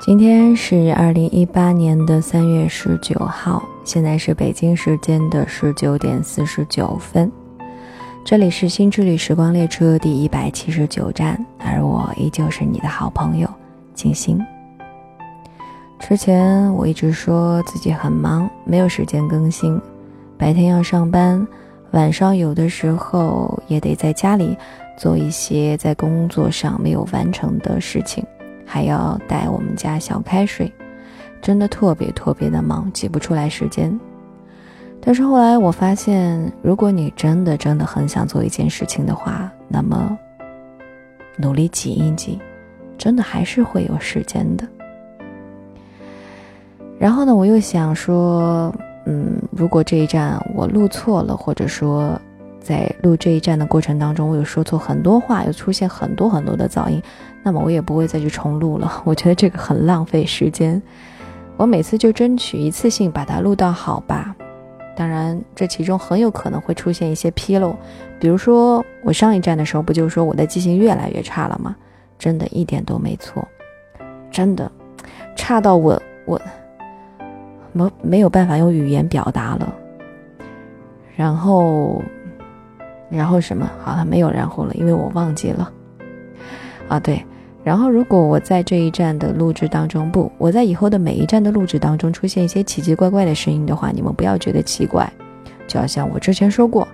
今天是二零一八年的三月十九号，现在是北京时间的十九点四十九分。这里是新之旅时光列车第一百七十九站，而我依旧是你的好朋友静心。之前我一直说自己很忙，没有时间更新，白天要上班，晚上有的时候也得在家里做一些在工作上没有完成的事情。还要带我们家小开水，真的特别特别的忙，挤不出来时间。但是后来我发现，如果你真的真的很想做一件事情的话，那么努力挤一挤，真的还是会有时间的。然后呢，我又想说，嗯，如果这一站我录错了，或者说。在录这一站的过程当中，我有说错很多话，有出现很多很多的噪音，那么我也不会再去重录了。我觉得这个很浪费时间，我每次就争取一次性把它录到好吧。当然，这其中很有可能会出现一些纰漏，比如说我上一站的时候不就说我的记性越来越差了吗？真的一点都没错，真的差到我我没没有办法用语言表达了，然后。然后什么？好了，没有然后了，因为我忘记了。啊，对。然后，如果我在这一站的录制当中，不，我在以后的每一站的录制当中出现一些奇奇怪怪的声音的话，你们不要觉得奇怪。就好像我之前说过，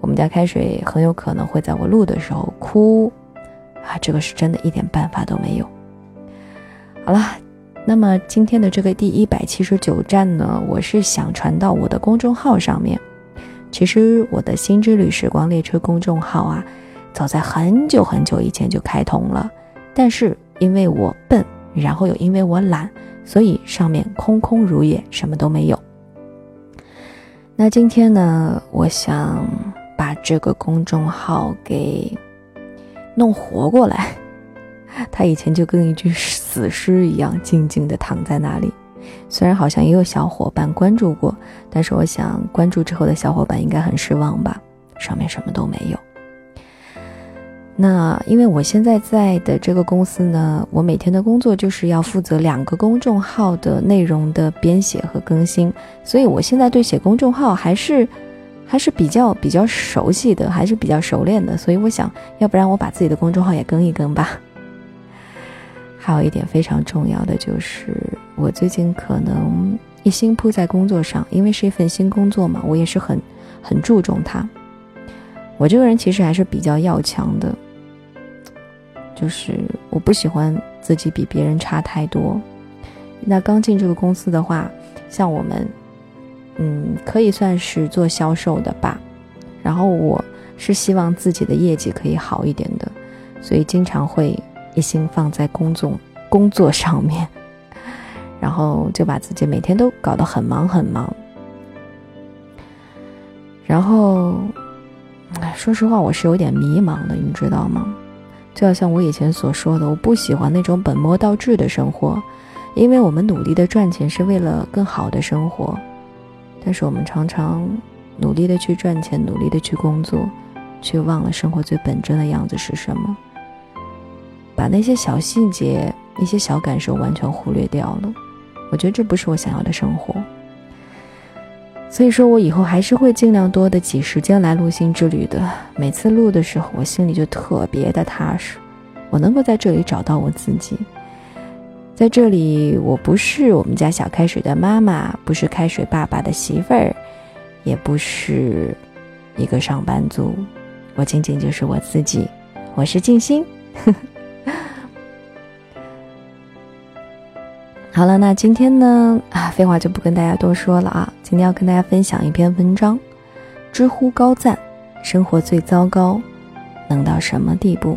我们家开水很有可能会在我录的时候哭，啊，这个是真的一点办法都没有。好了，那么今天的这个第一百七十九站呢，我是想传到我的公众号上面。其实我的新之旅时光列车公众号啊，早在很久很久以前就开通了，但是因为我笨，然后又因为我懒，所以上面空空如也，什么都没有。那今天呢，我想把这个公众号给弄活过来，它以前就跟一具死尸一样，静静地躺在那里。虽然好像也有小伙伴关注过，但是我想关注之后的小伙伴应该很失望吧？上面什么都没有。那因为我现在在的这个公司呢，我每天的工作就是要负责两个公众号的内容的编写和更新，所以我现在对写公众号还是还是比较比较熟悉的，还是比较熟练的。所以我想要不然我把自己的公众号也更一更吧。还有一点非常重要的就是。我最近可能一心扑在工作上，因为是一份新工作嘛，我也是很很注重它。我这个人其实还是比较要强的，就是我不喜欢自己比别人差太多。那刚进这个公司的话，像我们，嗯，可以算是做销售的吧。然后我是希望自己的业绩可以好一点的，所以经常会一心放在工作工作上面。然后就把自己每天都搞得很忙很忙。然后，说实话，我是有点迷茫的，你知道吗？就好像我以前所说的，我不喜欢那种本末倒置的生活，因为我们努力的赚钱是为了更好的生活，但是我们常常努力的去赚钱，努力的去工作，却忘了生活最本真的样子是什么，把那些小细节、一些小感受完全忽略掉了。我觉得这不是我想要的生活，所以说我以后还是会尽量多的挤时间来录新之旅的。每次录的时候，我心里就特别的踏实，我能够在这里找到我自己。在这里，我不是我们家小开水的妈妈，不是开水爸爸的媳妇儿，也不是一个上班族，我仅仅就是我自己。我是静心。呵 呵好了，那今天呢？啊，废话就不跟大家多说了啊！今天要跟大家分享一篇文章，知乎高赞：生活最糟糕，能到什么地步？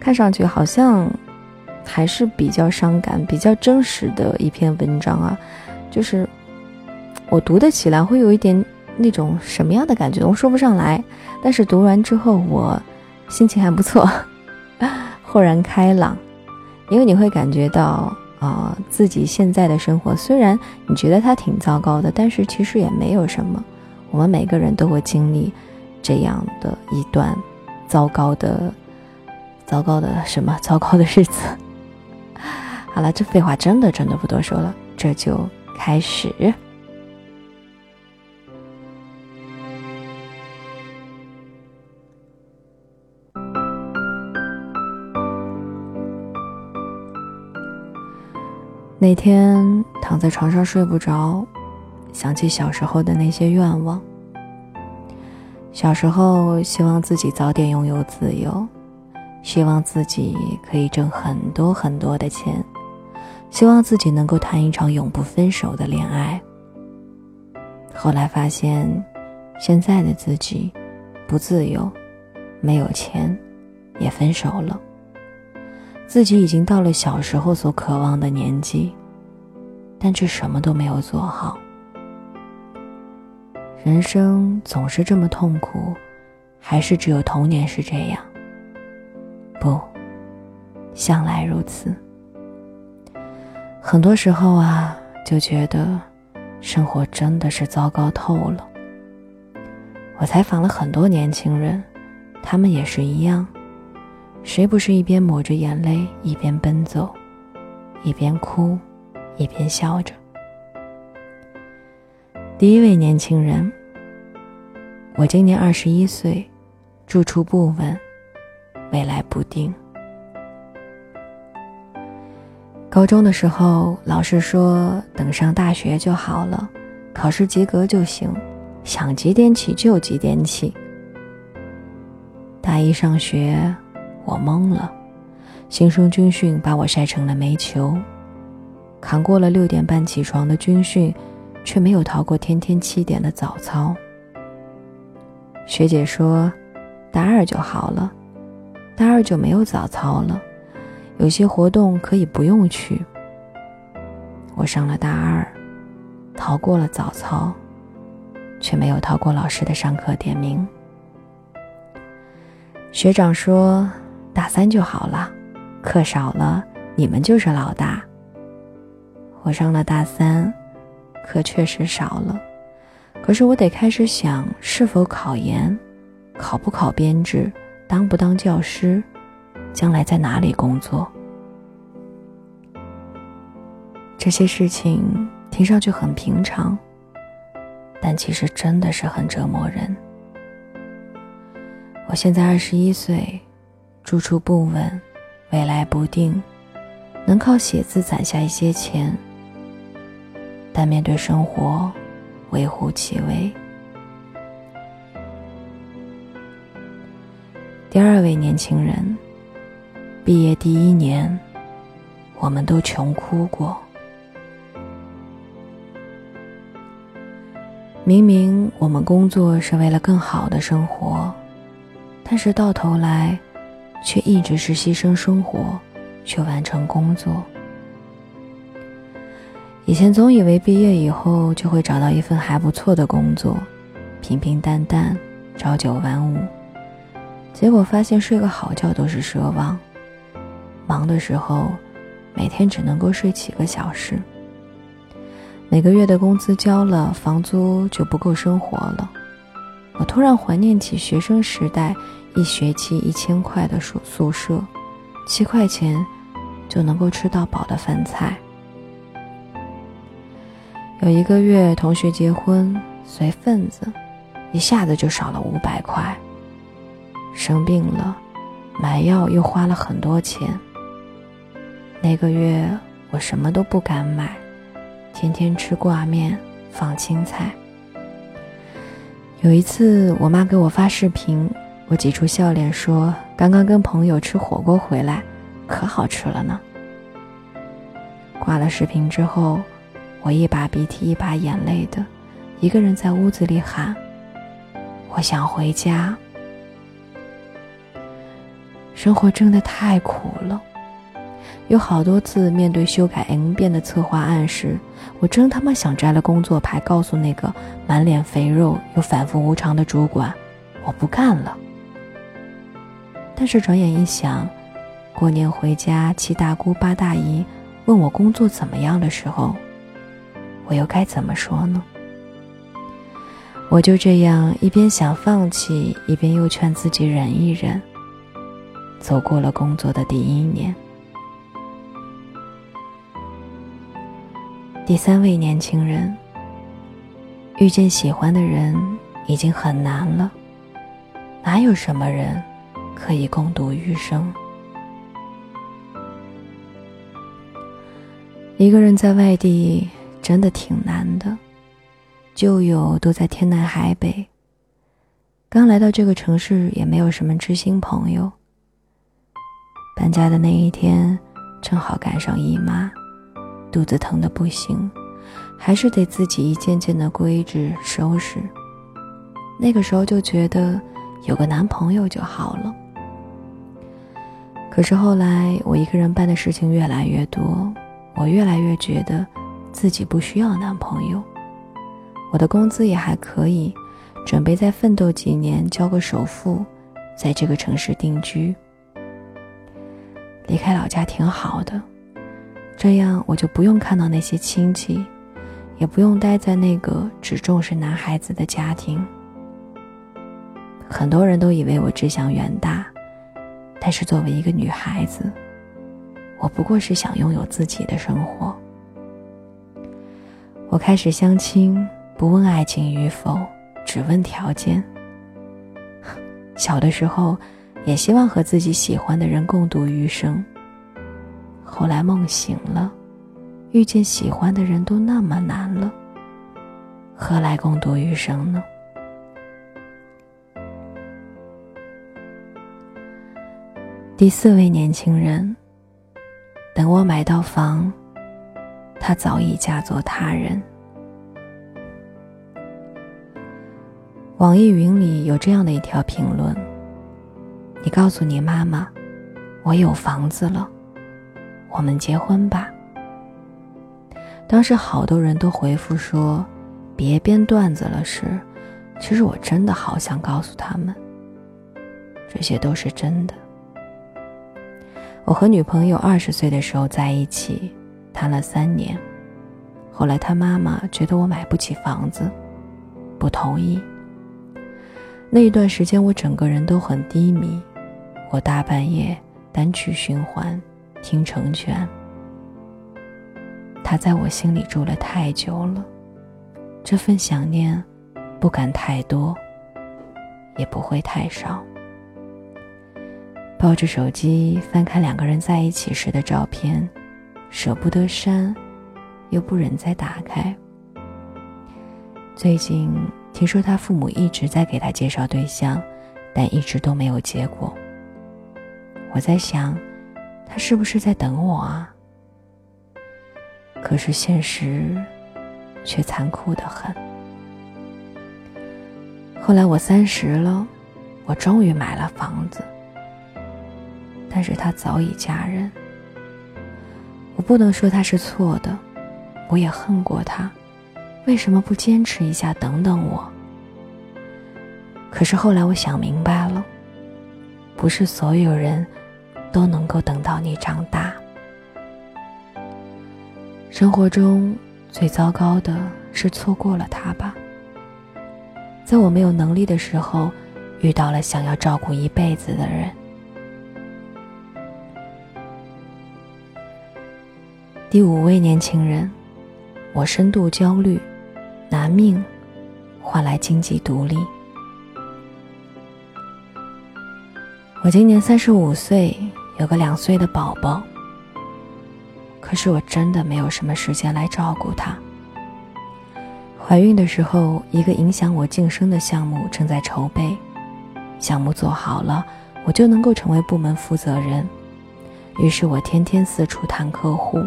看上去好像还是比较伤感、比较真实的一篇文章啊。就是我读得起来会有一点那种什么样的感觉，我说不上来。但是读完之后，我心情还不错，豁然开朗，因为你会感觉到。啊，自己现在的生活虽然你觉得它挺糟糕的，但是其实也没有什么。我们每个人都会经历这样的一段糟糕的、糟糕的什么糟糕的日子。好了，这废话真的真的不多说了，这就开始。那天躺在床上睡不着，想起小时候的那些愿望。小时候希望自己早点拥有自由，希望自己可以挣很多很多的钱，希望自己能够谈一场永不分手的恋爱。后来发现，现在的自己不自由，没有钱，也分手了。自己已经到了小时候所渴望的年纪，但却什么都没有做好。人生总是这么痛苦，还是只有童年是这样？不，向来如此。很多时候啊，就觉得生活真的是糟糕透了。我采访了很多年轻人，他们也是一样。谁不是一边抹着眼泪，一边奔走，一边哭，一边笑着？第一位年轻人，我今年二十一岁，住处不稳，未来不定。高中的时候，老师说等上大学就好了，考试及格就行，想几点起就几点起。大一上学。我懵了，新生军训把我晒成了煤球，扛过了六点半起床的军训，却没有逃过天天七点的早操。学姐说，大二就好了，大二就没有早操了，有些活动可以不用去。我上了大二，逃过了早操，却没有逃过老师的上课点名。学长说。大三就好了，课少了，你们就是老大。我上了大三，课确实少了，可是我得开始想是否考研，考不考编制，当不当教师，将来在哪里工作。这些事情听上去很平常，但其实真的是很折磨人。我现在二十一岁。住处不稳，未来不定，能靠写字攒下一些钱，但面对生活，微乎其微。第二位年轻人，毕业第一年，我们都穷哭过。明明我们工作是为了更好的生活，但是到头来。却一直是牺牲生活，去完成工作。以前总以为毕业以后就会找到一份还不错的工作，平平淡淡，朝九晚五。结果发现睡个好觉都是奢望。忙的时候，每天只能够睡几个小时。每个月的工资交了，房租就不够生活了。我突然怀念起学生时代。一学期一千块的宿宿舍，七块钱就能够吃到饱的饭菜。有一个月同学结婚随份子，一下子就少了五百块。生病了，买药又花了很多钱。那个月我什么都不敢买，天天吃挂面放青菜。有一次我妈给我发视频。我挤出笑脸说：“刚刚跟朋友吃火锅回来，可好吃了呢。”挂了视频之后，我一把鼻涕一把眼泪的，一个人在屋子里喊：“我想回家。”生活真的太苦了。有好多次面对修改 N 遍的策划案时，我真他妈想摘了工作牌，告诉那个满脸肥肉又反复无常的主管：“我不干了。”但是转眼一想，过年回家，七大姑八大姨问我工作怎么样的时候，我又该怎么说呢？我就这样一边想放弃，一边又劝自己忍一忍，走过了工作的第一年。第三位年轻人，遇见喜欢的人已经很难了，哪有什么人可以共度余生？一个人在外地真的挺难的，旧友都在天南海北。刚来到这个城市，也没有什么知心朋友。搬家的那一天，正好赶上姨妈，肚子疼的不行，还是得自己一件件的归置收拾。那个时候就觉得有个男朋友就好了。可是后来，我一个人办的事情越来越多。我越来越觉得，自己不需要男朋友。我的工资也还可以，准备再奋斗几年，交个首付，在这个城市定居。离开老家挺好的，这样我就不用看到那些亲戚，也不用待在那个只重视男孩子的家庭。很多人都以为我志向远大，但是作为一个女孩子。我不过是想拥有自己的生活。我开始相亲，不问爱情与否，只问条件。小的时候，也希望和自己喜欢的人共度余生。后来梦醒了，遇见喜欢的人都那么难了，何来共度余生呢？第四位年轻人。等我买到房，她早已嫁作他人。网易云里有这样的一条评论：“你告诉你妈妈，我有房子了，我们结婚吧。”当时好多人都回复说：“别编段子了。”是，其实我真的好想告诉他们，这些都是真的。我和女朋友二十岁的时候在一起，谈了三年。后来他妈妈觉得我买不起房子，不同意。那一段时间我整个人都很低迷，我大半夜单曲循环听《成全》。他在我心里住了太久了，这份想念不敢太多，也不会太少。抱着手机翻看两个人在一起时的照片，舍不得删，又不忍再打开。最近听说他父母一直在给他介绍对象，但一直都没有结果。我在想，他是不是在等我啊？可是现实却残酷的很。后来我三十了，我终于买了房子。但是他早已嫁人，我不能说他是错的，我也恨过他，为什么不坚持一下，等等我？可是后来我想明白了，不是所有人都能够等到你长大。生活中最糟糕的是错过了他吧，在我没有能力的时候，遇到了想要照顾一辈子的人。第五位年轻人，我深度焦虑，拿命换来经济独立。我今年三十五岁，有个两岁的宝宝。可是我真的没有什么时间来照顾他。怀孕的时候，一个影响我晋升的项目正在筹备，项目做好了，我就能够成为部门负责人。于是我天天四处谈客户。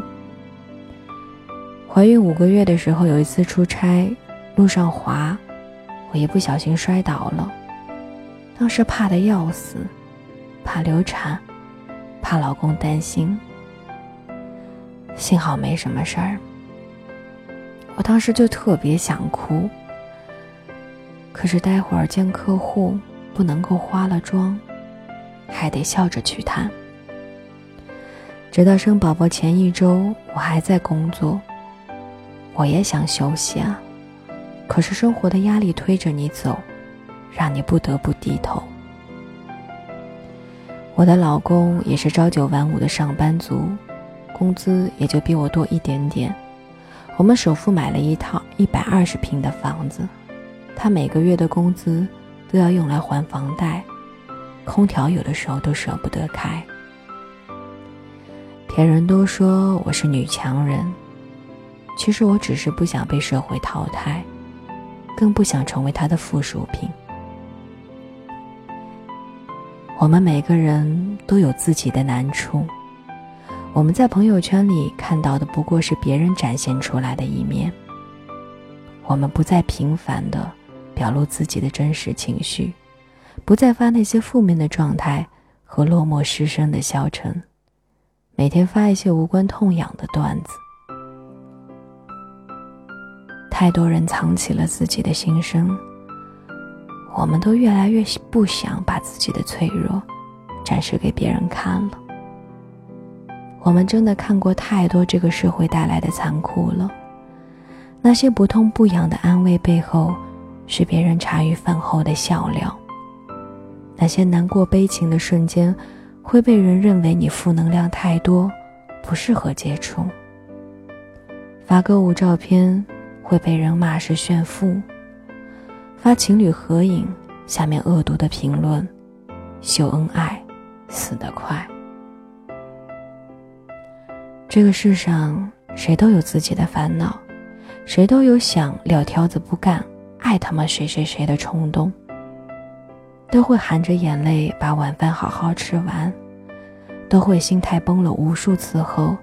怀孕五个月的时候，有一次出差，路上滑，我一不小心摔倒了。当时怕的要死，怕流产，怕老公担心。幸好没什么事儿。我当时就特别想哭，可是待会儿见客户不能够化了妆，还得笑着去谈。直到生宝宝前一周，我还在工作。我也想休息啊，可是生活的压力推着你走，让你不得不低头。我的老公也是朝九晚五的上班族，工资也就比我多一点点，我们首付买了一套一百二十平的房子，他每个月的工资都要用来还房贷，空调有的时候都舍不得开。别人都说我是女强人，其实我只是不想被社会淘汰，更不想成为他的附属品。我们每个人都有自己的难处，我们在朋友圈里看到的不过是别人展现出来的一面。我们不再频繁的表露自己的真实情绪，不再发那些负面的状态和落寞失声的消沉，每天发一些无关痛痒的段子。太多人藏起了自己的心声。我们都越来越不想把自己的脆弱展示给别人看了。我们真的看过太多这个社会带来的残酷了。那些不痛不痒的安慰背后，是别人茶余饭后的笑料。那些难过悲情的瞬间，会被人认为你负能量太多，不适合接触。发歌舞照片会被人骂是炫富。发情侣合影，下面恶毒的评论，秀恩爱，死得快。这个世上，谁都有自己的烦恼，谁都有想撂挑子不干，爱他妈谁谁谁的冲动，都会含着眼泪把晚饭好好吃完，都会心态崩了无数次后，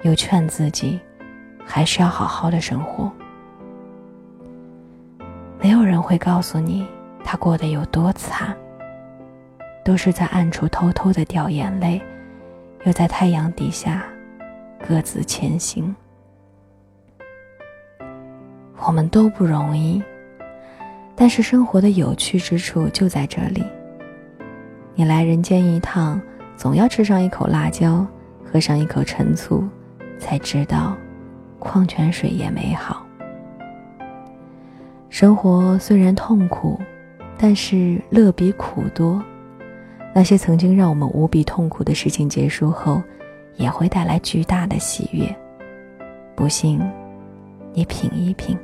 又劝自己，还是要好好的生活。没有人会告诉你他过得有多惨，都是在暗处偷偷的掉眼泪，又在太阳底下各自前行。我们都不容易，但是生活的有趣之处就在这里。你来人间一趟，总要吃上一口辣椒，喝上一口陈醋，才知道矿泉水也美好。生活虽然痛苦，但是乐比苦多。那些曾经让我们无比痛苦的事情结束后，也会带来巨大的喜悦。不信，你品一品。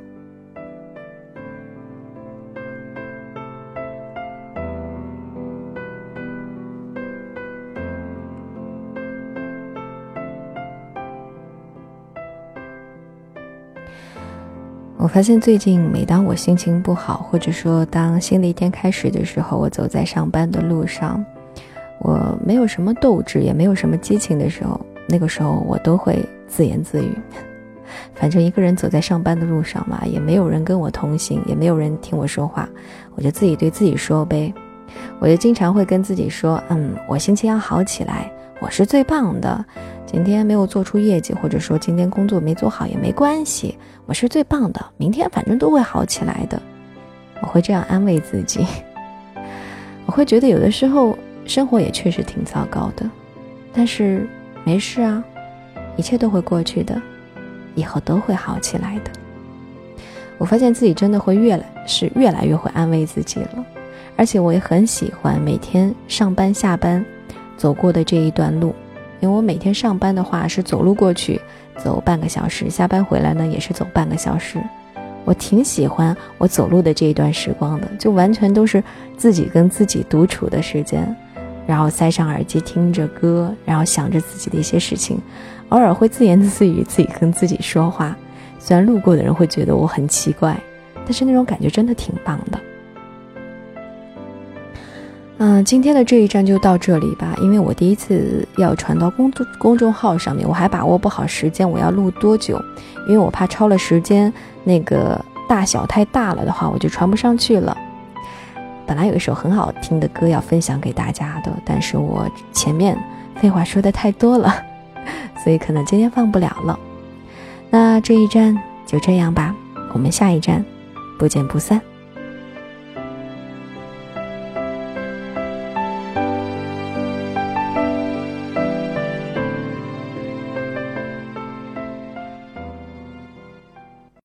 发现最近，每当我心情不好，或者说当新的一天开始的时候，我走在上班的路上，我没有什么斗志，也没有什么激情的时候，那个时候我都会自言自语。反正一个人走在上班的路上嘛，也没有人跟我同行，也没有人听我说话，我就自己对自己说呗。我就经常会跟自己说：“嗯，我心情要好起来，我是最棒的。今天没有做出业绩，或者说今天工作没做好也没关系。”我是最棒的，明天反正都会好起来的。我会这样安慰自己。我会觉得有的时候生活也确实挺糟糕的，但是没事啊，一切都会过去的，以后都会好起来的。我发现自己真的会越来是越来越会安慰自己了，而且我也很喜欢每天上班下班走过的这一段路，因为我每天上班的话是走路过去。走半个小时，下班回来呢也是走半个小时，我挺喜欢我走路的这一段时光的，就完全都是自己跟自己独处的时间，然后塞上耳机听着歌，然后想着自己的一些事情，偶尔会自言自语，自己跟自己说话。虽然路过的人会觉得我很奇怪，但是那种感觉真的挺棒的。嗯，今天的这一站就到这里吧，因为我第一次要传到公公众号上面，我还把握不好时间，我要录多久？因为我怕超了时间，那个大小太大了的话，我就传不上去了。本来有一首很好听的歌要分享给大家的，但是我前面废话说的太多了，所以可能今天放不了了。那这一站就这样吧，我们下一站不见不散。